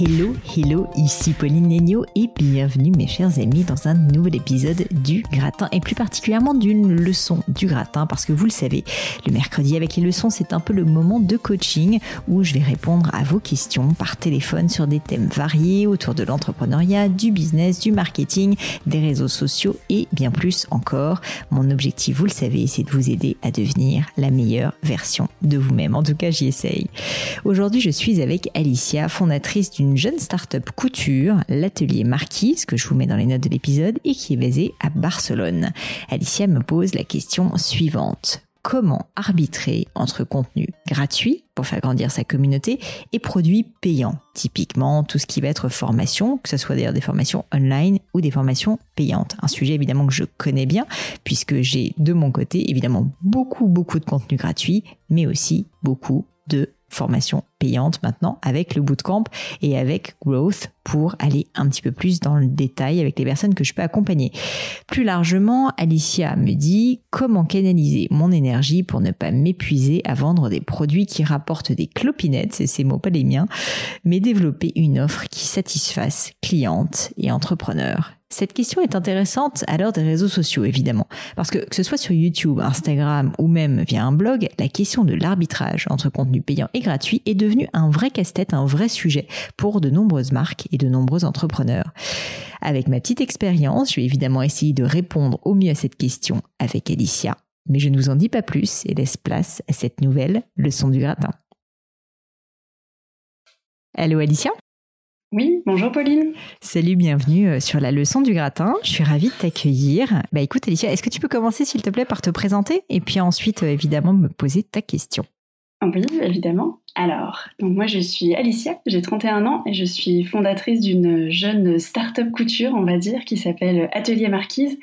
Hello, hello, ici Pauline Negno et bienvenue mes chers amis dans un nouvel épisode du gratin et plus particulièrement d'une leçon du gratin parce que vous le savez, le mercredi avec les leçons c'est un peu le moment de coaching où je vais répondre à vos questions par téléphone sur des thèmes variés autour de l'entrepreneuriat, du business, du marketing, des réseaux sociaux et bien plus encore. Mon objectif, vous le savez, c'est de vous aider à devenir la meilleure version de vous-même. En tout cas, j'y essaye. Aujourd'hui, je suis avec Alicia, fondatrice du une jeune start-up couture, l'atelier Marquise, que je vous mets dans les notes de l'épisode, et qui est basée à Barcelone. Alicia me pose la question suivante. Comment arbitrer entre contenu gratuit pour faire grandir sa communauté et produits payants? Typiquement, tout ce qui va être formation, que ce soit d'ailleurs des formations online ou des formations payantes. Un sujet évidemment que je connais bien puisque j'ai de mon côté évidemment beaucoup beaucoup de contenu gratuit, mais aussi beaucoup de formation payante maintenant avec le bootcamp et avec Growth pour aller un petit peu plus dans le détail avec les personnes que je peux accompagner. Plus largement, Alicia me dit comment canaliser mon énergie pour ne pas m'épuiser à vendre des produits qui rapportent des clopinettes, c'est ces mots pas les miens, mais développer une offre qui satisfasse clientes et entrepreneurs. Cette question est intéressante à l'heure des réseaux sociaux, évidemment, parce que que ce soit sur YouTube, Instagram ou même via un blog, la question de l'arbitrage entre contenu payant et gratuit est devenue un vrai casse-tête, un vrai sujet pour de nombreuses marques et de nombreux entrepreneurs. Avec ma petite expérience, je vais évidemment essayer de répondre au mieux à cette question avec Alicia, mais je ne vous en dis pas plus et laisse place à cette nouvelle leçon du gratin. Allô Alicia? Oui, bonjour Pauline. Salut, bienvenue euh, sur la leçon du gratin. Je suis ravie de t'accueillir. Bah écoute Alicia, est-ce que tu peux commencer s'il te plaît par te présenter et puis ensuite euh, évidemment me poser ta question? Oui, évidemment. Alors, donc moi je suis Alicia, j'ai 31 ans et je suis fondatrice d'une jeune start-up couture, on va dire, qui s'appelle Atelier Marquise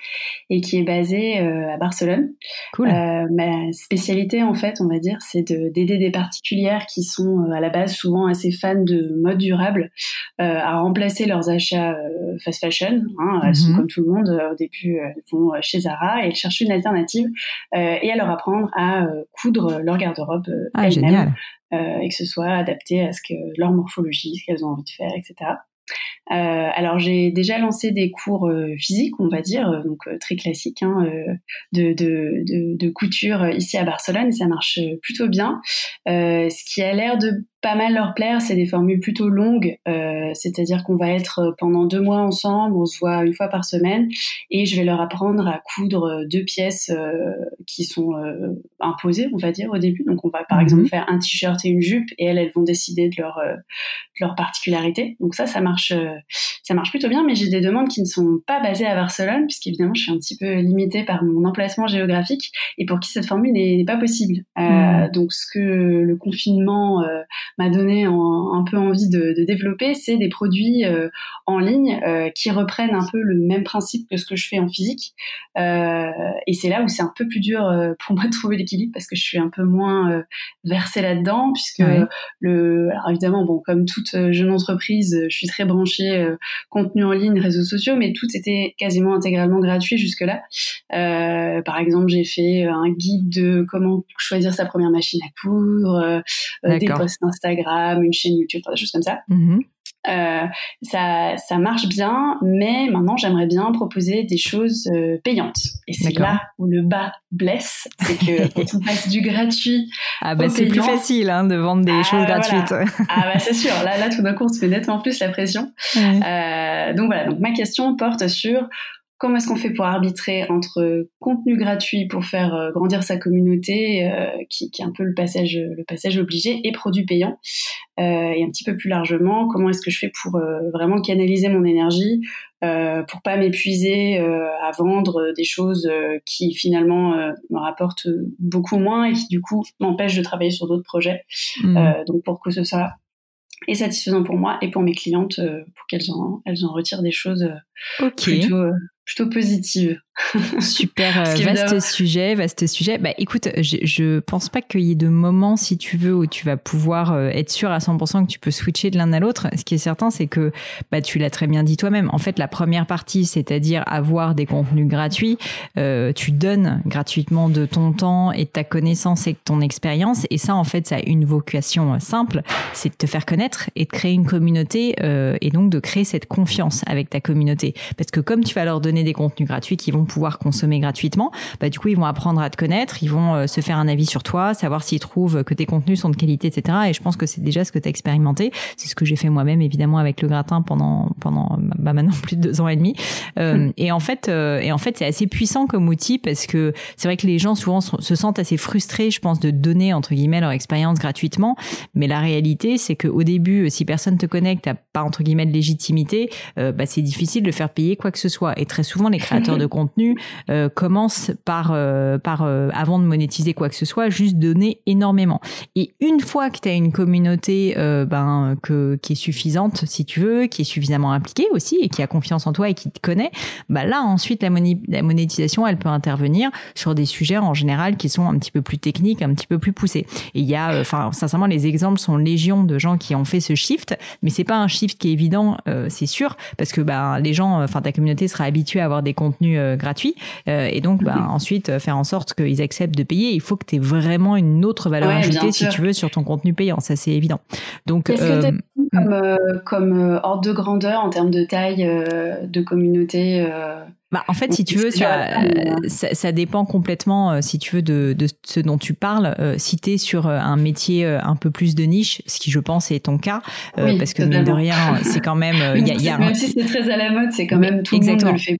et qui est basée euh, à Barcelone. Cool. Euh, ma spécialité, en fait, on va dire, c'est d'aider des particulières qui sont euh, à la base souvent assez fans de mode durable à remplacer leurs achats fast fashion. Hein, Elles sont mhm. comme tout le monde, au début, elles vont chez Zara et elles cherchent une alternative et à leur apprendre à coudre leur garde-robe ah, génial. Euh, et que ce soit adapté à ce que leur morphologie, ce qu'elles ont envie de faire, etc. Euh, alors j'ai déjà lancé des cours euh, physiques, on va dire, euh, donc très classiques, hein, de, de, de, de, couture ici à Barcelone, et ça marche plutôt bien. ce qui a l'air de pas mal leur plaire, c'est des formules plutôt longues, euh, c'est-à-dire qu'on va être pendant deux mois ensemble, on se voit une fois par semaine, et je vais leur apprendre à coudre deux pièces euh, qui sont euh, imposées, on va dire au début. Donc on va par mhm. exemple faire un t-shirt et une jupe, et elles, elles vont décider de leur de leur particularité. Donc ça, ça marche, ça marche plutôt bien. Mais j'ai des demandes qui ne sont pas basées à Barcelone, puisqu'évidemment je suis un petit peu limitée par mon emplacement géographique, et pour qui cette formule n'est pas possible. Mhm. Donc ce que le confinement m'a donné un peu envie de, développer, c'est des produits euh, en ligne euh, qui reprennent un peu le même principe que ce que je fais en physique. Euh, et c'est là où c'est un peu plus dur pour moi de trouver l'équilibre parce que je suis un peu moins versée là-dedans, puisque le, alors évidemment, bon, comme toute jeune entreprise, je suis très branchée contenu en ligne, réseaux sociaux, mais tout était quasiment intégralement gratuit jusque-là. par exemple, j'ai fait un guide de comment choisir sa première machine à coudre, des posts Instagram, une chaîne YouTube, des choses comme ça. Mm-hmm. Euh, ça, ça marche bien, mais maintenant j'aimerais bien proposer des choses euh, payantes. Et c'est là où le bas blesse, c'est que quand on passe du gratuit. Ah bah c'est plus facile hein, de vendre des ah, choses gratuites. ah bah c'est sûr, là, là tout d'un coup on se met nettement plus la pression. Euh, donc voilà, donc ma question porte sur comment est-ce qu'on fait pour arbitrer entre contenu gratuit pour faire euh, grandir sa communauté, euh, qui, qui, est un peu le passage, le passage obligé, et produits payants euh, Et un petit peu plus largement, comment est-ce que je fais pour vraiment canaliser mon énergie, pour pas m'épuiser à vendre des choses qui finalement me rapportent beaucoup moins et qui du coup m'empêchent de travailler sur d'autres projets. Mmh. donc pour que ce soit et satisfaisant pour moi et pour mes clientes pour qu'elles en, elles en retirent des choses plutôt, plutôt positives. Super euh, vaste sujet, vaste sujet. Bah écoute, je, je pense pas qu'il y ait de moment, si tu veux, où tu vas pouvoir euh, être sûr à 100% que tu peux switcher de l'un à l'autre. Ce qui est certain, c'est que bah tu l'as très bien dit toi-même. En fait, la première partie, c'est-à-dire avoir des contenus gratuits, euh, tu donnes gratuitement de ton temps et de ta connaissance et de ton expérience. Et ça, en fait, ça a une vocation simple, c'est de te faire connaître et de créer une communauté et donc de créer cette confiance avec ta communauté. Parce que comme tu vas leur donner des contenus gratuits qui vont pouvoir consommer gratuitement, bah, du coup, ils vont apprendre à te connaître, ils vont euh, se faire un avis sur toi, savoir s'ils trouvent que tes contenus sont de qualité, etc. Et je pense que c'est déjà ce que tu as expérimenté. C'est ce que j'ai fait moi-même, évidemment, avec le gratin pendant, pendant bah, maintenant plus de deux ans et demi. Euh, hmm. Et en fait, euh, et en fait, c'est assez puissant comme outil parce que c'est vrai que les gens souvent se sentent assez frustrés, je pense, de donner entre guillemets leur expérience gratuitement. Mais la réalité, c'est qu'au début, si personne te connecte, t'as pas entre guillemets de légitimité, bah, c'est difficile de faire payer quoi que ce soit. Et très souvent, les créateurs de contenu euh, commence par, euh, par euh, avant de monétiser quoi que ce soit, juste donner énormément. Et une fois que tu as une communauté ben, que, qui est suffisante, si tu veux, qui est suffisamment impliquée aussi et qui a confiance en toi et qui te connaît, bah là ensuite la, la monétisation, elle peut intervenir sur des sujets en général qui sont un petit peu plus techniques, un petit peu plus poussés. Et il y a, enfin sincèrement, les exemples sont légion de gens qui ont fait ce shift, mais c'est pas un shift qui est évident, c'est sûr, parce que ben les gens, enfin ta communauté sera habituée à avoir des contenus gratuits euh, et donc, bah, ensuite, euh, faire en sorte qu'ils acceptent de payer. Il faut que tu aies vraiment une autre valeur ajoutée, si tu veux, sur ton contenu payant. Ça, c'est évident. Donc, Qu'est-ce que euh, comme, comme ordre de grandeur en termes de taille de communauté bah, en fait, si tu veux, ça, ça, dépend complètement, si tu veux, de, de ce dont tu parles. si tu es sur un métier un peu plus de niche, ce qui, je pense, est ton cas, parce que, mine de rien, c'est quand même... y a, même si c'est très à la mode, c'est quand même tout exactement. le monde le fait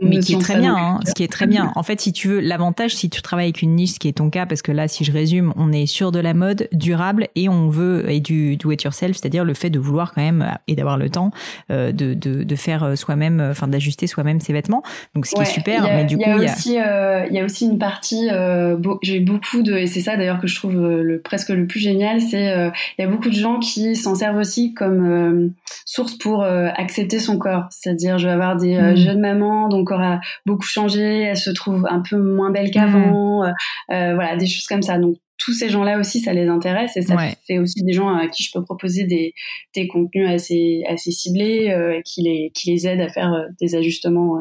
mais qui est très bien, hein, ce qui est très bien. En fait, si tu veux, l'avantage, si tu travailles avec une niche, ce qui est ton cas, parce que là, si je résume, on est sur de la mode durable et on veut et du do it yourself, c'est-à-dire le fait de vouloir quand même et d'avoir le temps euh, de, de, de faire soi-même, enfin d'ajuster soi-même ses vêtements. Donc ce qui est super. mais du coup, il y a aussi, euh, il y a aussi une partie. Euh, J'ai beaucoup de et c'est ça d'ailleurs que je trouve euh, le presque le plus génial, c'est euh, il y a beaucoup de gens qui s'en servent aussi comme source pour accepter son corps. C'est-à-dire, je vais avoir des mmh. jeunes mamans donc corps a beaucoup changé, elle se trouve un peu moins belle qu'avant, mm. euh, euh, voilà, des choses comme ça. Donc tous ces gens-là aussi, ça les intéresse et ça fait aussi des gens à qui je peux proposer des, des contenus assez, assez ciblés euh, qui, les, qui les aident à faire des ajustements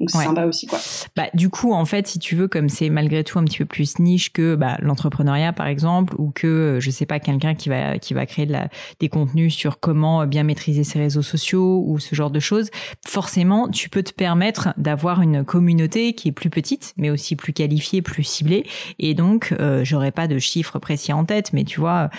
donc c'est sympa aussi quoi. Bah du coup en fait si tu veux comme c'est malgré tout un petit peu plus niche que bah, l'entrepreneuriat par exemple ou que je sais pas quelqu'un qui va qui va créer de la, des contenus sur comment bien maîtriser ses réseaux sociaux ou ce genre de choses, forcément tu peux te permettre d'avoir une communauté qui est plus petite mais aussi plus qualifiée, plus ciblée et donc euh, j'aurais pas de chiffres précis en tête mais tu vois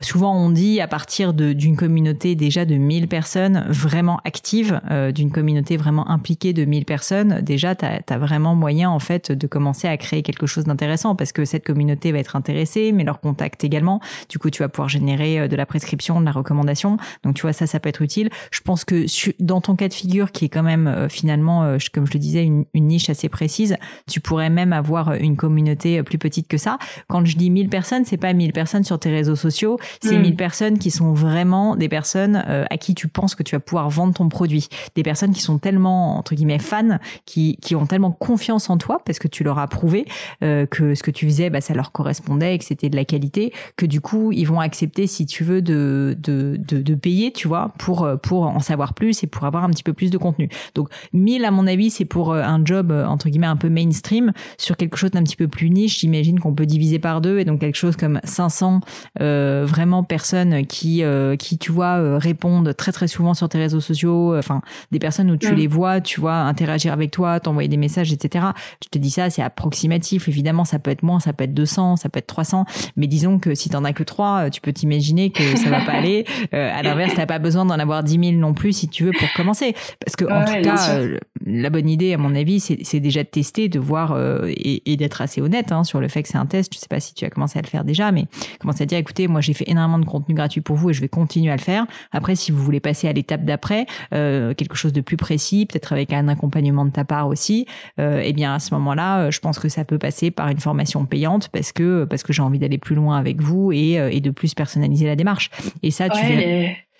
souvent on dit à partir d'une communauté déjà de 1000 personnes vraiment actives, euh, d'une communauté vraiment impliquée de 1000 personnes déjà, tu as, vraiment moyen en fait de commencer à créer quelque chose d'intéressant parce que cette communauté va être intéressée, mais leur contact également. Du coup, tu vas pouvoir générer euh, de la prescription, de la recommandation. Donc, tu vois, ça, ça peut être utile. Je pense que dans ton cas de figure, qui est quand même euh, finalement, euh, comme je le disais, une, niche assez précise, tu pourrais même avoir une communauté plus petite que ça. Quand je dis 1000 personnes, c'est pas 1000 personnes sur tes réseaux sociaux, c'est 1000 hmm. personnes qui sont vraiment des personnes à qui tu penses que tu vas pouvoir vendre ton produit. Des personnes qui sont tellement, entre guillemets, fans qui, qui ont tellement confiance en toi parce que tu leur as prouvé que ce que tu faisais, bah, ça leur correspondait, que c'était de la qualité, que du coup, ils vont accepter, si tu veux, de, de, de, de payer, tu vois, pour, pour en savoir plus et pour avoir un petit peu plus de contenu. Donc, 1000, à mon avis, c'est pour un job, entre guillemets, un peu mainstream sur quelque chose d'un petit peu plus niche. J'imagine qu'on peut diviser par deux et donc quelque chose comme 500 euh, vraiment personnes qui, euh, qui, tu vois, euh, répondent très très souvent sur tes réseaux sociaux. Enfin, des personnes où tu mm. les vois, tu vois, interagir avec toi, t'envoyer des messages, etc. Je te dis ça, c'est approximatif. Évidemment, ça peut être moins, ça peut être 200, ça peut être 300. Mais disons que si t'en as que 3, tu peux t'imaginer que ça va pas aller. à l'inverse, t'as pas besoin d'en avoir 10 000 non plus si tu veux pour commencer. Parce que en tout cas, la bonne idée, à mon avis, c'est déjà de tester, de voir et, et d'être assez honnête hein, sur le fait que c'est un test. Je sais pas si tu as commencé à le faire déjà, mais commence à dire, écoutez, moi j'ai fait énormément de contenu gratuit pour vous et je vais continuer à le faire. Après, si vous voulez passer à l'étape d'après, euh, quelque chose de plus précis, peut-être avec un accompagnement de ta part aussi, euh, eh bien à ce moment-là, euh, je pense que ça peut passer par une formation payante parce que parce que j'ai envie d'aller plus loin avec vous et, euh, et de plus personnaliser la démarche. Et ça, tu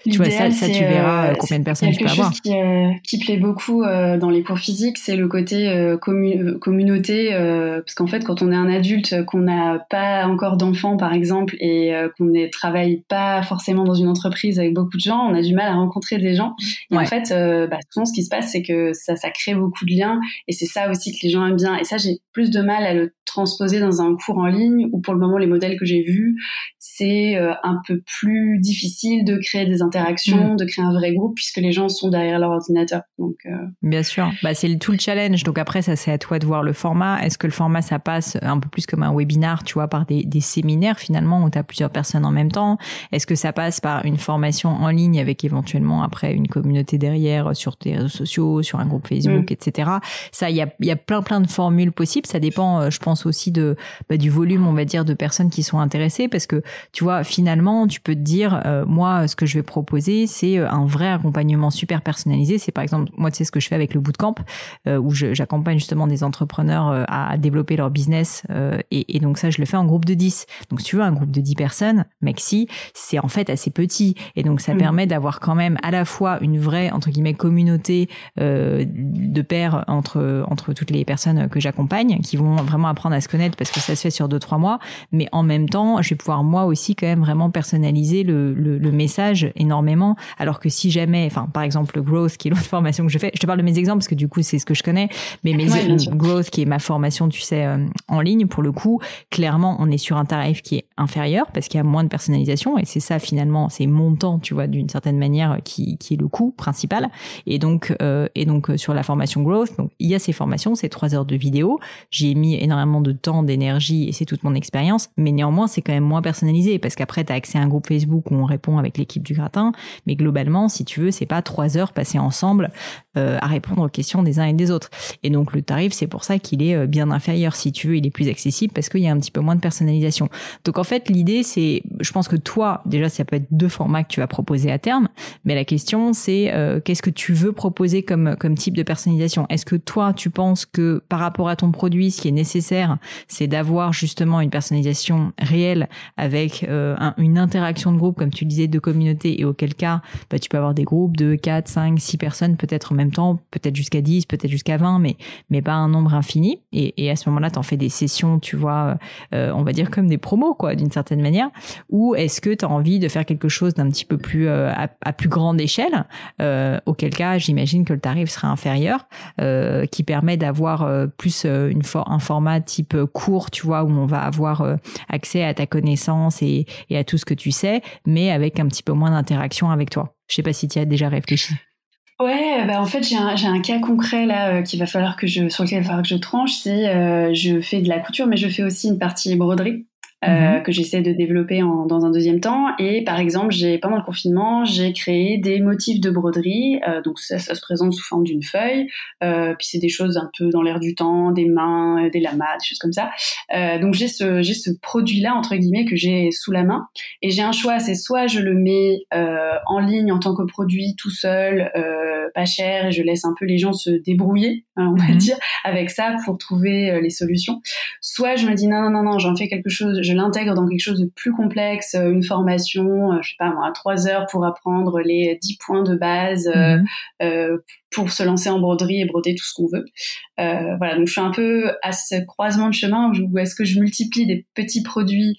tu vois, ça, ça tu verras euh, combien de personnes tu peux avoir. Quelque chose qui, euh, qui plaît beaucoup euh, dans les cours physiques, c'est le côté communauté. parce qu'en fait, quand on est un adulte, qu'on n'a pas encore d'enfants, par exemple, et qu'on ne travaille pas forcément dans une entreprise avec beaucoup de gens, on a du mal à rencontrer des gens. Et en fait, bah, souvent, ce qui se passe, c'est que ça, ça crée beaucoup de liens. Et c'est ça aussi que les gens aiment bien. Et ça, j'ai plus de mal à le transposer dans un cours en ligne, où pour le moment, les modèles que j'ai vus, c'est un peu plus difficile de créer des interaction, mm. de créer un vrai groupe puisque les gens sont derrière leur ordinateur. Donc, euh, Bien sûr, bah, c'est tout le challenge. Donc après, ça c'est à toi de voir le format. Est-ce que le format ça passe un peu plus comme un webinar, tu vois, par des, des séminaires finalement où tu as plusieurs personnes en même temps? Est-ce que ça passe par une formation en ligne avec éventuellement après une communauté derrière sur tes réseaux sociaux, sur un groupe Facebook, mm. etc. Ça, il y a, y a plein plein de formules possibles. Ça dépend, euh, je pense aussi de bah, du volume, on va dire, de personnes qui sont intéressées parce que tu vois, finalement, tu peux te dire, euh, moi, ce que je vais proposer, c'est euh, un vrai accompagnement super personnalisé. C'est par exemple, moi, tu sais ce que je fais avec le bootcamp, euh, où j'accompagne justement des entrepreneurs euh, à développer leur business. et, et, donc ça, je le fais en groupe de 10. Donc si tu veux, un groupe de 10 personnes, Maxi, c'est en fait assez petit. Et donc ça mmh. permet d'avoir quand même à la fois une vraie, entre guillemets, communauté de pairs entre, entre toutes les personnes que j'accompagne, qui vont vraiment apprendre à se connaître parce que ça se fait sur 2-3 mois. Mais en même temps, je vais pouvoir moi aussi quand même vraiment personnaliser le, le, le message énormément. Alors que si jamais, enfin, par exemple, le growth, qui est l'autre formation que je fais, je te parle de mes exemples parce que du coup, c'est ce que je connais, mais mes growth, qui est ma formation, tu sais, euh, en ligne, pour le coup, clairement, on est sur un tarif qui est inférieur parce qu'il y a moins de personnalisation et c'est ça finalement, c'est montant, tu vois, d'une certaine manière, qui, qui est le coût principal. Et donc, euh, et donc euh, sur la formation growth, donc il y a ces formations, c'est trois heures de vidéo. J'ai mis énormément de temps, d'énergie et c'est toute mon expérience, mais néanmoins, c'est quand même moins personnalisé parce qu'après, tu as accès à un groupe Facebook où on répond avec l'équipe du gratin, mais globalement, si tu veux, c'est pas trois heures passées ensemble euh, à répondre aux questions des uns et des autres. Et donc le tarif, c'est pour ça qu'il est euh, bien inférieur. Si tu veux, il est plus accessible parce qu'il y a un petit peu moins de personnalisation. Donc en fait, l'idée, c'est, je pense que toi, déjà, ça peut être deux formats que tu vas proposer à terme, mais la question, c'est euh, qu'est-ce que tu veux proposer comme type de personnalisation? Est-ce que toi, tu penses que par rapport à ton produit, ce qui est nécessaire, c'est d'avoir justement une personnalisation réelle avec une interaction de groupe, comme tu disais, de communauté, et auquel cas, bah, tu peux avoir des groupes de 4, 5, 6 personnes peut-être en même temps, peut-être jusqu'à 10, peut-être jusqu'à 20, mais, mais pas un nombre infini. Et, à ce moment-là, tu en fais des sessions, tu vois, euh, on va dire comme des promos, quoi, d'une certaine manière. Ou est-ce que tu as envie de faire quelque chose d'un petit peu plus euh, à, plus grande échelle, euh, auquel cas, j'imagine que le tarif sera inférieur, qui permet d'avoir plus une un format type court, tu vois, où on va avoir accès à ta connaissance et, à tout ce que tu sais, mais avec un petit peu moins d'interaction avec toi. Je sais pas si tu as déjà réfléchi. Ouais, bah en fait j'ai un, cas concret là euh, va falloir que je sur lequel il va falloir que je tranche. C'est euh, je fais de la couture, mais je fais aussi une partie broderie. Euh, mhm. que j'essaie de développer en, dans un deuxième temps. Et par exemple, j'ai pendant le confinement, j'ai créé des motifs de broderie. Euh, donc ça, ça, se présente sous forme d'une feuille. Euh, puis c'est des choses un peu dans l'air du temps, des mains, des lamas, des choses comme ça. donc j'ai ce j'ai ce produit là entre guillemets que j'ai sous la main. Et j'ai un choix, c'est soit je le mets en ligne en tant que produit tout seul pas cher et je laisse un peu les gens se débrouiller, hein, on va mhm. dire, avec ça pour trouver les solutions. Soit je me dis non, non, non, non, j'en fais quelque chose, je l'intègre dans quelque chose de plus complexe, une formation, je sais pas moi, trois heures pour apprendre les dix points de base mhm. pour se lancer en broderie et broder tout ce qu'on veut. voilà, donc je suis un peu à ce croisement de chemin où est-ce que je multiplie des petits produits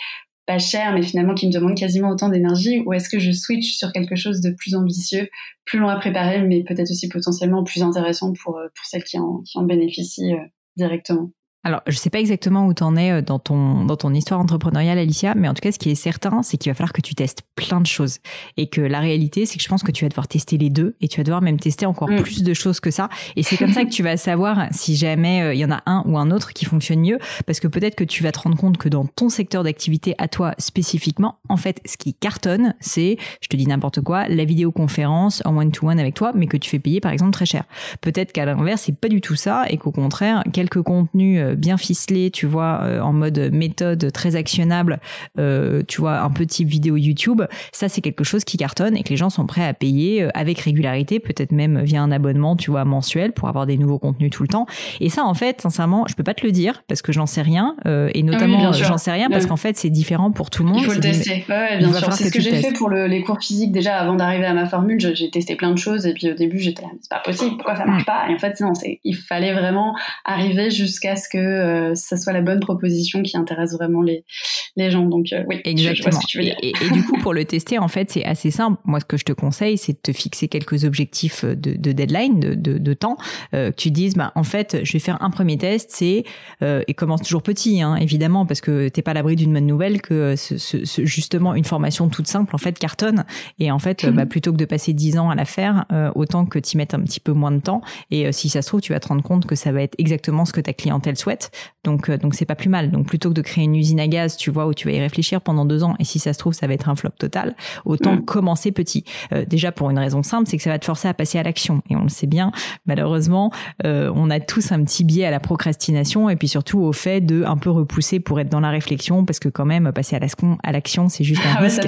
pas cher, mais finalement qui me demande quasiment autant d'énergie, ou est-ce que je switch sur quelque chose de plus ambitieux, plus long à préparer, mais peut-être aussi potentiellement plus intéressant pour, euh, pour celles qui en, qui en bénéficient euh, directement? Alors, je sais pas exactement où tu en es euh, dans ton, dans ton histoire entrepreneuriale, Alicia, mais en tout cas, ce qui est certain, c'est qu'il va falloir que tu testes plein de choses. Et que la réalité, c'est que je pense que tu vas devoir tester les deux et tu vas devoir même tester encore mm. plus de choses que ça. Et c'est comme ça que tu vas savoir si jamais euh, il y en a un ou un autre qui fonctionne mieux. Parce que peut-être que tu vas te rendre compte que dans ton secteur d'activité à toi spécifiquement, en fait, ce qui cartonne, c'est, je te dis n'importe quoi, la vidéoconférence en one-to-one avec toi, mais que tu fais payer par exemple très cher. Peut-être qu'à l'inverse, c'est pas du tout ça et qu'au contraire, quelques contenus euh, bien ficelé, tu vois, euh, en mode méthode très actionnable, euh, tu vois, un peu type vidéo YouTube, ça c'est quelque chose qui cartonne et que les gens sont prêts à payer avec régularité, peut-être même via un abonnement, tu vois, mensuel pour avoir des nouveaux contenus tout le temps. Et ça, en fait, sincèrement, je peux pas te le dire parce que j'en sais rien et notamment j'en sais rien parce qu'en fait c'est différent pour tout le monde. Il faut le tester. Ouais, bien sûr. C'est ce que, j'ai fait pour les cours physiques déjà avant d'arriver à ma formule. J'ai testé plein de choses et puis au début j'étais c'est pas possible, pourquoi ça marche pas? Et en fait non, il fallait vraiment arriver jusqu'à ce que euh, ça soit la bonne proposition qui intéresse vraiment les, les gens. Donc euh, oui, exactement. Et, du coup, pour le tester, en fait, c'est assez simple. Moi, ce que je te conseille, c'est de te fixer quelques objectifs de, de deadline, de, de, de temps. Euh, que tu dises, bah, en fait, je vais faire un premier test, c'est et commence toujours petit, hein, évidemment, parce que t'es pas à l'abri d'une bonne nouvelle que ce, ce, justement une formation toute simple en fait cartonne. Et en fait, bah, plutôt que de passer 10 ans à la faire, autant que t'y mettes un petit peu moins de temps. Et si ça se trouve, tu vas te rendre compte que ça va être exactement ce que ta clientèle souhaite. Donc, euh, donc c'est pas plus mal. Donc, plutôt que de créer une usine à gaz, tu vois, où tu vas y réfléchir pendant deux ans, et si ça se trouve, ça va être un flop total, autant mm. commencer petit. Euh, déjà pour une raison simple, c'est que ça va te forcer à passer à l'action. Et on le sait bien, malheureusement, euh, on a tous un petit biais à la procrastination, et puis surtout au fait de un peu repousser pour être dans la réflexion, parce que quand même, passer à l'action, c'est juste un ah risque.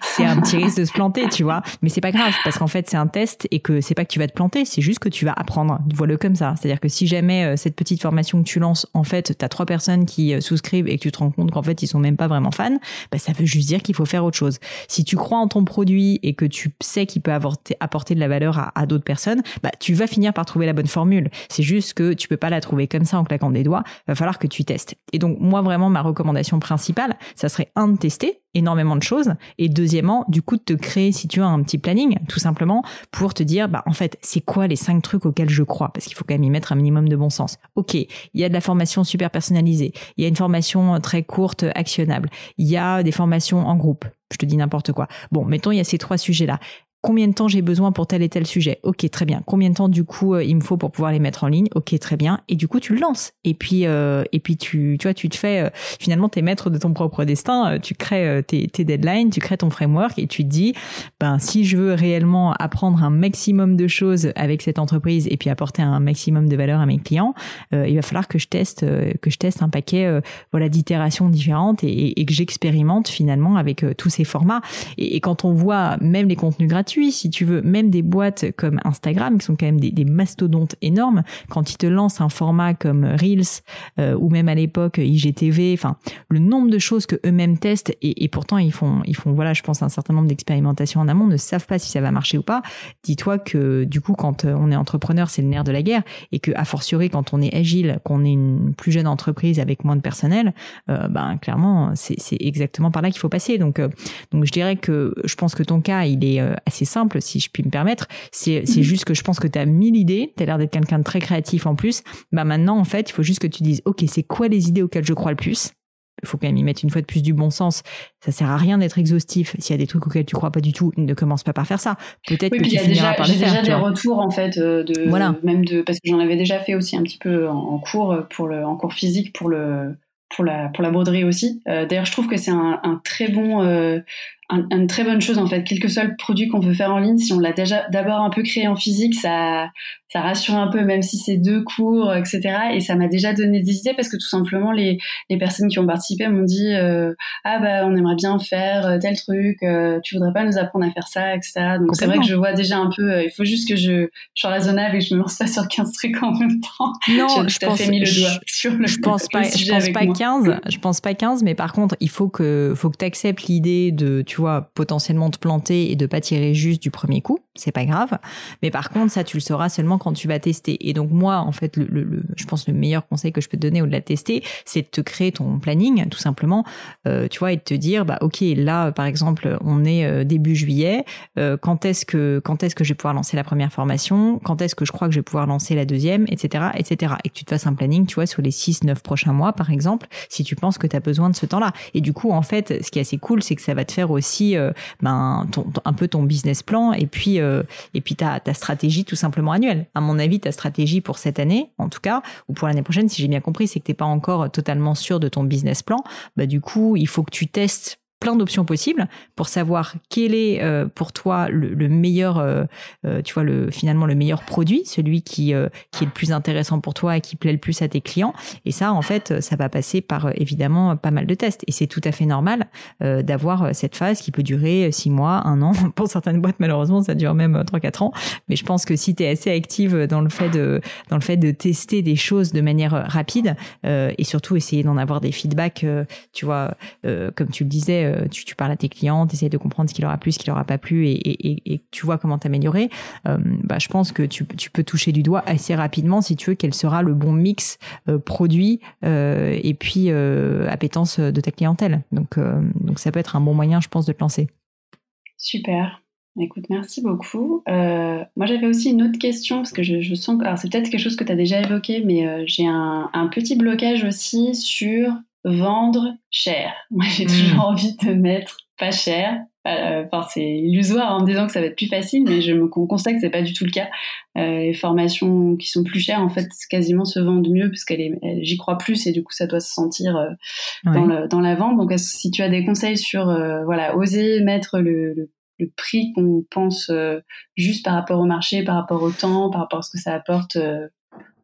c'est un petit risque de se planter, tu vois. Mais c'est pas grave, parce qu'en fait, c'est un test, et que c'est pas que tu vas te planter, c'est juste que tu vas apprendre. Vois-le comme ça. C'est-à-dire que si jamais cette petite formation que tu lances, en fait, tu as trois personnes qui euh, souscrivent et que tu te rends compte qu'en fait ils sont même pas vraiment fans, bah, ça veut juste dire qu'il faut faire autre chose. Si tu crois en ton produit et que tu sais qu'il peut apporter de la valeur à, d'autres personnes, bah tu vas finir par trouver la bonne formule. C'est juste que tu peux pas la trouver comme ça en claquant des doigts. Va falloir que tu testes. Et donc moi vraiment ma recommandation principale, ça serait un de tester énormément de choses. Et deuxièmement du coup de te créer si tu as un petit planning tout simplement pour te dire bah en fait c'est quoi les cinq trucs auxquels je crois? Parce qu'il faut quand même y mettre un minimum de bon sens. Ok, il y a de la formation super personnalisée, il y a une formation très courte actionnable, il y a des formations en groupe, je te dis n'importe quoi. Bon, mettons, il y a ces trois sujets-là combien de temps j'ai besoin pour tel et tel sujet. Ok, très bien. Combien de temps du coup euh, il me faut pour pouvoir les mettre en ligne? Ok, très bien. Et du coup tu le lances. Et puis euh, et puis tu tu vois tu te fais euh, finalement t'es maître de ton propre destin. tu crées tes, tes deadlines, tu crées ton framework et tu te dis ben si je veux réellement apprendre un maximum de choses avec cette entreprise et puis apporter un maximum de valeur à mes clients, il va falloir que je teste que je teste un paquet voilà d'itérations différentes et, que j'expérimente finalement avec tous ces formats. Et quand on voit même les contenus gratuits si tu veux, même des boîtes comme Instagram, qui sont quand même des, mastodontes énormes, quand ils te lancent un format comme Reels euh, ou même à l'époque IGTV, enfin le nombre de choses que eux-mêmes testent et, pourtant ils font, ils font voilà, je pense un certain nombre d'expérimentations en amont, ne savent pas si ça va marcher ou pas. Dis-toi que du coup, quand euh, on est entrepreneur, c'est le nerf de la guerre et que a fortiori quand on est agile, qu'on est une plus jeune entreprise avec moins de personnel, euh, ben clairement c'est exactement par là qu'il faut passer. Donc donc je dirais que je pense que ton cas il est assez simple, si je puis me permettre. C'est mhm. juste que je pense que tu as mille idées, tu as l'air d'être quelqu'un de très créatif en plus. Bah maintenant, en fait, il faut juste que tu dises, OK, c'est quoi les idées auxquelles je crois le plus? Il faut quand même y mettre une fois de plus du bon sens. Ça sert à rien d'être exhaustif. S'il y a des trucs auxquels tu crois pas du tout, ne commence pas par faire ça. Peut-être que tu finiras par les faire. J'ai déjà des retours en fait euh, de voilà. même de parce que j'en avais déjà fait aussi un petit peu en, cours pour le en cours physique pour le pour la pour la broderie aussi. Euh, d'ailleurs, je trouve que c'est un, un, très bon euh, une très bonne chose en fait. Quel que soit le produit qu'on veut faire en ligne, si on l'a déjà d'abord un peu créé en physique, ça, ça rassure un peu, même si c'est deux cours, etc. Et ça m'a déjà donné des idées parce que tout simplement les, les personnes qui ont participé m'ont dit euh, ah bah on aimerait bien faire euh, tel truc, euh, tu voudrais pas nous apprendre à faire ça, etc. Donc c'est vrai que je vois déjà un peu. il faut juste que je, je sois raisonnable et que je me lance pas sur 15 trucs en même temps. Non, je pense, mis le doigt sur le, je pense pas, je pense pas 15, je pense pas 15, mais par contre il faut que faut que tu acceptes l'idée de tu vois potentiellement te planter et de pas tirer juste du premier coup, c'est pas grave. Mais par contre ça tu le sauras seulement quand tu vas tester. Et donc moi, en fait, le, je pense le meilleur conseil que je peux te donner au-delà de tester, c'est de te créer ton planning, tout simplement, euh, tu vois, et de te dire, bah ok, là, par exemple, on est euh, début juillet, euh, quand est-ce que quand est-ce que je vais pouvoir lancer la première formation, quand est-ce que je crois que je vais pouvoir lancer la deuxième, etc., etc. Et que tu te fasses un planning, tu vois, sur les 6-9 prochains mois, par exemple, si tu penses que tu as besoin de ce temps-là. Et du coup, en fait, ce qui est assez cool, c'est que ça va te faire aussi ben, ton, un peu ton business plan et puis, et puis ta, ta stratégie tout simplement annuelle. À mon avis, ta stratégie pour cette année, en tout cas, ou pour l'année prochaine, si j'ai bien compris, c'est que t'es pas encore totalement sûr de ton business plan. Bah, du coup, il faut que tu testes plein d'options possibles pour savoir quel est euh, pour toi le, meilleur, euh, euh, tu vois, le, finalement le meilleur produit, celui qui, qui est le plus intéressant pour toi et qui plaît le plus à tes clients. Et ça, en fait, ça va passer par évidemment pas mal de tests. Et c'est tout à fait normal d'avoir cette phase qui peut durer six mois, un an. Pour certaines boîtes, malheureusement, ça dure même trois, quatre ans. Mais je pense que si tu es assez active dans le fait de, dans le fait de tester des choses de manière rapide et surtout essayer d'en avoir des feedbacks, tu vois, comme tu le disais, euh, tu, parles à tes clients, tu essaies de comprendre ce qui leur a plu, ce qui leur a pas plu et, tu vois comment t'améliorer, euh, bah, je pense que tu, peux toucher du doigt assez rapidement si tu veux quel sera le bon mix euh, produit et puis appétence de ta clientèle. Donc, donc ça peut être un bon moyen, je pense, de te lancer. Super. Écoute, merci beaucoup. moi, j'avais aussi une autre question, parce que je, sens que... C'est peut-être quelque chose que tu as déjà évoqué, mais j'ai un, petit blocage aussi sur vendre cher. Moi, j'ai toujours hmm. envie de mettre pas cher. Euh, enfin, c'est illusoire en me disant que ça va être plus facile, mais je me constate que c'est pas du tout le cas. Euh, les formations qui sont plus chères, en fait, quasiment se vendent mieux parce qu'elle j'y crois plus et du coup, ça doit se sentir euh, dans, le, dans la vente. Donc, si tu as des conseils sur, euh, voilà, oser mettre le, le, le prix qu'on pense juste par rapport au marché, par rapport au temps, par rapport à ce que ça apporte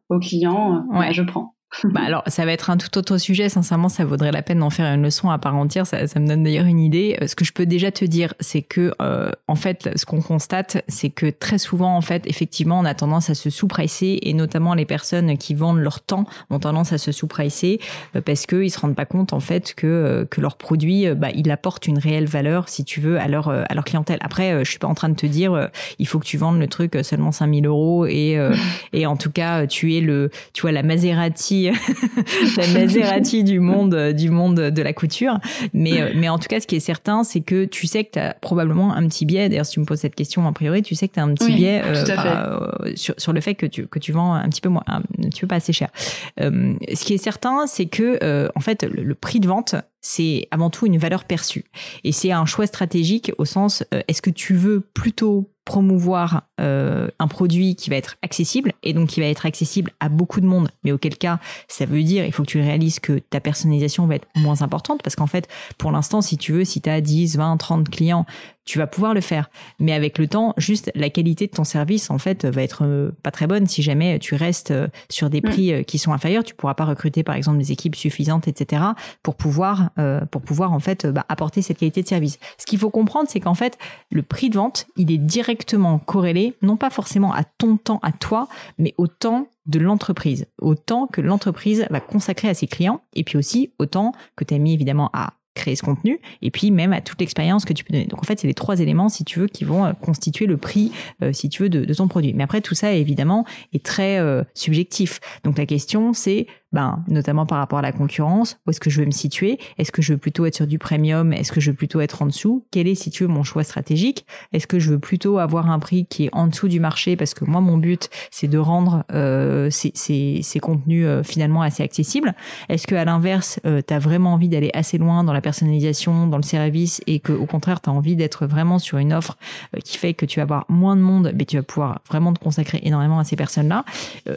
aux clients, ouais. je prends bah alors, ça va être un tout autre sujet. Sincèrement, ça vaudrait la peine d'en faire une leçon à part entière. Ça, ça me donne d'ailleurs une idée. Euh, ce que je peux déjà te dire, c'est que, euh, en fait, ce qu'on constate, c'est que très souvent, en fait, effectivement, on a tendance à se sous-pricer et notamment les personnes qui vendent leur temps ont tendance à se sous-pricer euh, parce qu'ils se rendent pas compte, en fait, que, euh, que leur produit, bah, il apporte une réelle valeur, si tu veux, à leur, à leur clientèle. Après, je suis pas en train de te dire, il faut que tu vendes le truc seulement 5000 euros et, et en tout cas, tu es le, tu vois, la Maserati la Maserati du monde, du monde de la couture. Mais, euh, mais en tout cas, ce qui est certain, c'est que tu sais que tu as probablement un petit biais. D'ailleurs, si tu me poses cette question, a priori, tu sais que tu as un petit biais euh, euh, sur, sur le fait que tu, que tu vends un petit peu moins, un petit peu pas assez cher. ce qui est certain, c'est que, en fait, le, prix de vente, c'est avant tout une valeur perçue. Et c'est un choix stratégique au sens, est-ce que tu veux plutôt promouvoir euh, un produit qui va être accessible et donc qui va être accessible à beaucoup de monde, mais auquel cas ça veut dire il faut que tu réalises que ta personnalisation va être moins importante parce qu'en fait pour l'instant si tu veux si tu as 10, 20, 30 clients tu vas pouvoir le faire. Mais avec le temps, juste la qualité de ton service, en fait, va être euh, pas très bonne si jamais tu restes euh, sur des mm. prix euh, qui sont inférieurs. Tu pourras pas recruter, par exemple, des équipes suffisantes, etc., pour pouvoir, pour pouvoir en fait bah, apporter cette qualité de service. Ce qu'il faut comprendre, c'est qu'en fait, le prix de vente, il est directement corrélé, non pas forcément à ton temps, à toi, mais au temps de l'entreprise, au temps que l'entreprise va consacrer à ses clients, et puis aussi au temps que tu as mis évidemment à créer ce contenu et puis même à toute l'expérience que tu peux donner. Donc en fait, c'est les trois éléments, si tu veux, qui vont euh, constituer le prix, euh, si tu veux, de, ton produit. Mais après, tout ça, évidemment, est très euh, subjectif. Donc la question, c'est ben, notamment par rapport à la concurrence, où est-ce que je veux me situer? Est-ce que je veux plutôt être sur du premium? Est-ce que je veux plutôt être en dessous? Quel est, si tu veux, mon choix stratégique? Est-ce que je veux plutôt avoir un prix qui est en dessous du marché? Parce que moi, mon but, c'est de rendre euh, ces, ces, contenus euh, finalement assez accessibles. Est-ce que à l'inverse, euh, tu as vraiment envie d'aller assez loin dans la personnalisation, dans le service, et que au contraire, tu as envie d'être vraiment sur une offre euh, qui fait que tu vas avoir moins de monde, mais tu vas pouvoir vraiment te consacrer énormément à ces personnes-là?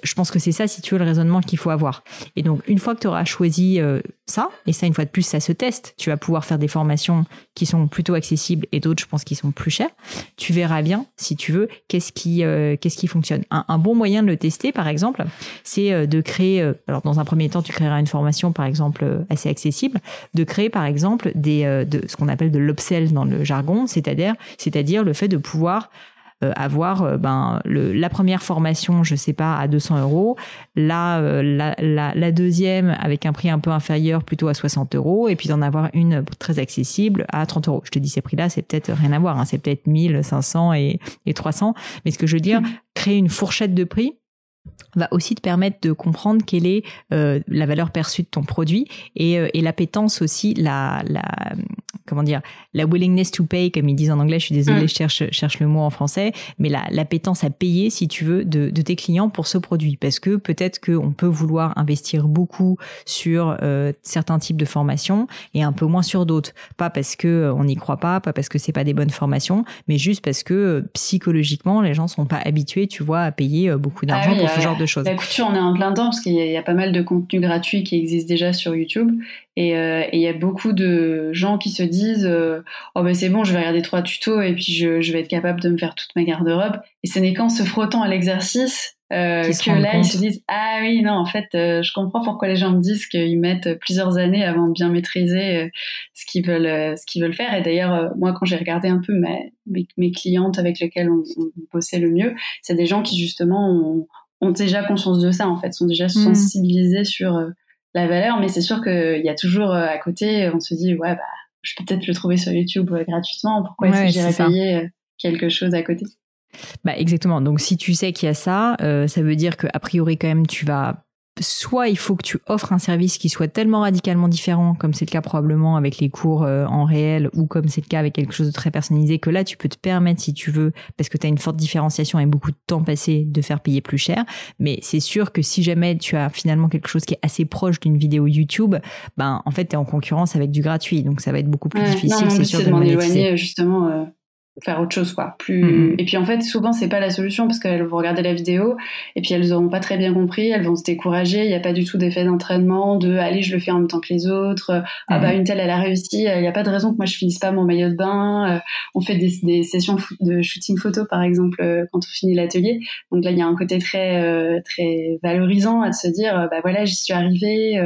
Je pense que c'est ça, si tu veux, le raisonnement qu'il faut avoir. Et donc, une fois que tu auras choisi euh, ça, et ça, une fois de plus, ça se teste. Tu vas pouvoir faire des formations qui sont plutôt accessibles et d'autres, je pense, qui sont plus chères. Tu verras bien, si tu veux, qu'est-ce qui, euh, qu'est-ce qui fonctionne. Un, bon moyen de le tester, par exemple, c'est euh, de créer, alors dans un premier temps, tu créeras une formation, par exemple, assez accessible, de créer, par exemple, des, de, ce qu'on appelle de l'upsell dans le jargon, c'est-à-dire, c'est-à-dire le fait de pouvoir avoir euh, ben, le, la première formation, je sais pas, à 200 euros, la, euh, la, la, la, deuxième avec un prix un peu inférieur, plutôt à 60 euros, et puis d'en avoir une très accessible à 30 euros. Je te dis ces prix-là, c'est peut-être rien à voir, hein, c'est peut-être 1500 et, et 300, mais ce que je veux dire, créer une fourchette de prix va aussi te permettre de comprendre quelle est euh, la valeur perçue de ton produit et, euh, et l'appétence aussi, la, la comment dire, la willingness to pay, comme ils disent en anglais. Je suis désolée, mm. je cherche, cherche le mot en français, mais la à payer, si tu veux, de, de, tes clients pour ce produit, parce que peut-être qu'on peut vouloir investir beaucoup sur euh, certains types de formations et un peu moins sur d'autres. Pas parce que euh, on n'y croit pas, pas parce que c'est pas des bonnes formations, mais juste parce que euh, psychologiquement, les gens sont pas habitués, tu vois, à payer beaucoup d'argent ah pour ce genre de choses. La couture, on est en plein temps parce qu'il y, a pas mal de contenus gratuits qui existent déjà sur YouTube et il y a beaucoup de gens qui se disent euh, oh ben c'est bon, je vais regarder trois tutos et puis je, je vais être capable de me faire toute ma garde-robe. Et ce n'est qu'en se frottant à l'exercice euh, que là ils se disent ah oui non en fait euh, je comprends pourquoi les gens me disent qu'ils mettent plusieurs années avant de bien maîtriser ce qu'ils veulent ce qu'ils veulent faire. Et d'ailleurs moi quand j'ai regardé un peu mes, mes, clientes avec lesquelles on, on bossait le mieux, c'est des gens qui justement ont, ont déjà conscience de ça en fait, sont déjà mmh. sensibilisés sur la valeur, mais c'est sûr qu'il y a toujours à côté, on se dit ouais bah je peux peut-être le trouver sur YouTube euh, gratuitement, pourquoi est-ce que j'irais payer quelque chose à côté? Bah exactement. Donc si tu sais qu'il y a ça, ça veut dire que a priori quand même tu vas soit il faut que tu offres un service qui soit tellement radicalement différent, comme c'est le cas probablement avec les cours euh, en réel, ou comme c'est le cas avec quelque chose de très personnalisé, que là tu peux te permettre, si tu veux, parce que tu as une forte différenciation et beaucoup de temps passé, de faire payer plus cher. Mais c'est sûr que si jamais tu as finalement quelque chose qui est assez proche d'une vidéo YouTube, ben en fait tu es en concurrence avec du gratuit, donc ça va être beaucoup plus difficile, c'est sûr, de monétiser. justement. Euh, faire autre chose quoi plus mm-hmm. et puis en fait souvent c'est pas la solution parce qu'elles vont regarder la vidéo et puis elles auront pas très bien compris elles vont se décourager il n'y a pas du tout d'effet d'entraînement de allez je le fais en même temps que les autres ah bah mm-hmm. une telle elle a réussi il n'y a pas de raison que moi je finisse pas mon maillot de bain euh, on fait des, des, sessions de shooting photo par exemple euh, quand on finit l'atelier donc là il y a un côté très euh, très valorisant à se dire bah voilà j'y suis arrivée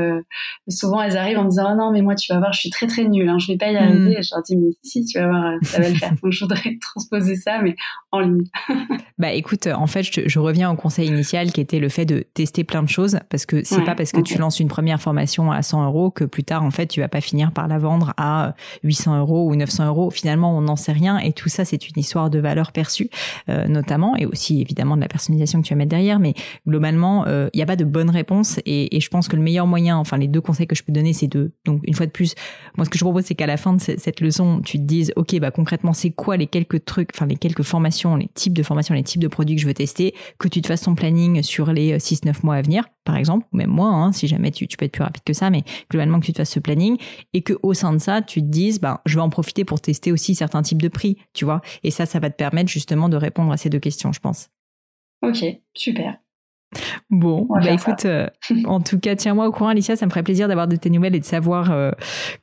souvent elles arrivent en disant oh non mais moi tu vas voir je suis très très nulle hein, je vais pas y arriver mm. je leur dis mais si tu vas voir ça va le faire donc je voudrais transposer ça, mais en ligne. bah écoute, en fait, je, reviens au conseil initial qui était le fait de tester plein de choses, parce que c'est pas parce que tu lances une première formation à 100 euros que plus tard, en fait, tu vas pas finir par la vendre à 800 euros ou 900 euros. Finalement, on n'en sait rien, et tout ça, c'est une histoire de valeur perçue, euh, notamment, et aussi évidemment de la personnalisation que tu vas mettre derrière. Mais globalement, il euh, n'y a pas de bonne réponse, et, et, je pense que le meilleur moyen, enfin les deux conseils que je peux donner, c'est de, donc une fois de plus, moi ce que je propose, c'est qu'à la fin de cette leçon, tu te dises, ok, bah concrètement, c'est quoi les quelques trucs, enfin les quelques formations, les types de formations, les types de produits que je veux tester, que tu te fasses ton planning sur les 6-9 euh, mois à venir, par exemple, ou même moi, hein, si jamais tu, peux être plus rapide que ça, mais globalement que tu te fasses ce planning et que au sein de ça, tu te dises, ben, je vais en profiter pour tester aussi certains types de prix, tu vois. Et ça, ça va te permettre justement de répondre à ces deux questions, je pense. Ok, super. Bon, bah écoute, euh, en tout cas, tiens-moi au courant, Alicia. Ça me ferait plaisir d'avoir de tes nouvelles et de savoir euh,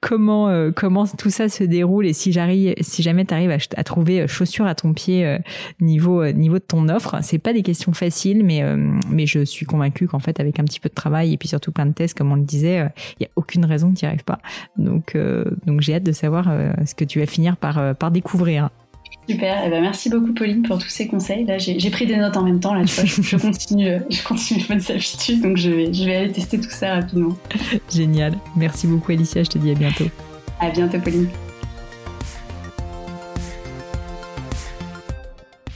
comment euh, comment tout ça se déroule et si j'arrive, si jamais tu arrives à, trouver chaussures à ton pied niveau niveau de ton offre. C'est pas des questions faciles, mais mais je suis convaincue qu'en fait, avec un petit peu de travail et puis surtout plein de tests, comme on le disait, il y a aucune raison que tu n'y arrives pas. Donc donc j'ai hâte de savoir ce que tu vas finir par par découvrir. Super, eh ben, merci beaucoup Pauline pour tous ces conseils. Là, j'ai pris des notes en même temps. Là, tu vois, je, continue, je continue mes bonnes habitudes, donc je vais, je vais aller tester tout ça rapidement. Génial. Merci beaucoup Alicia. Je te dis à bientôt. À bientôt Pauline.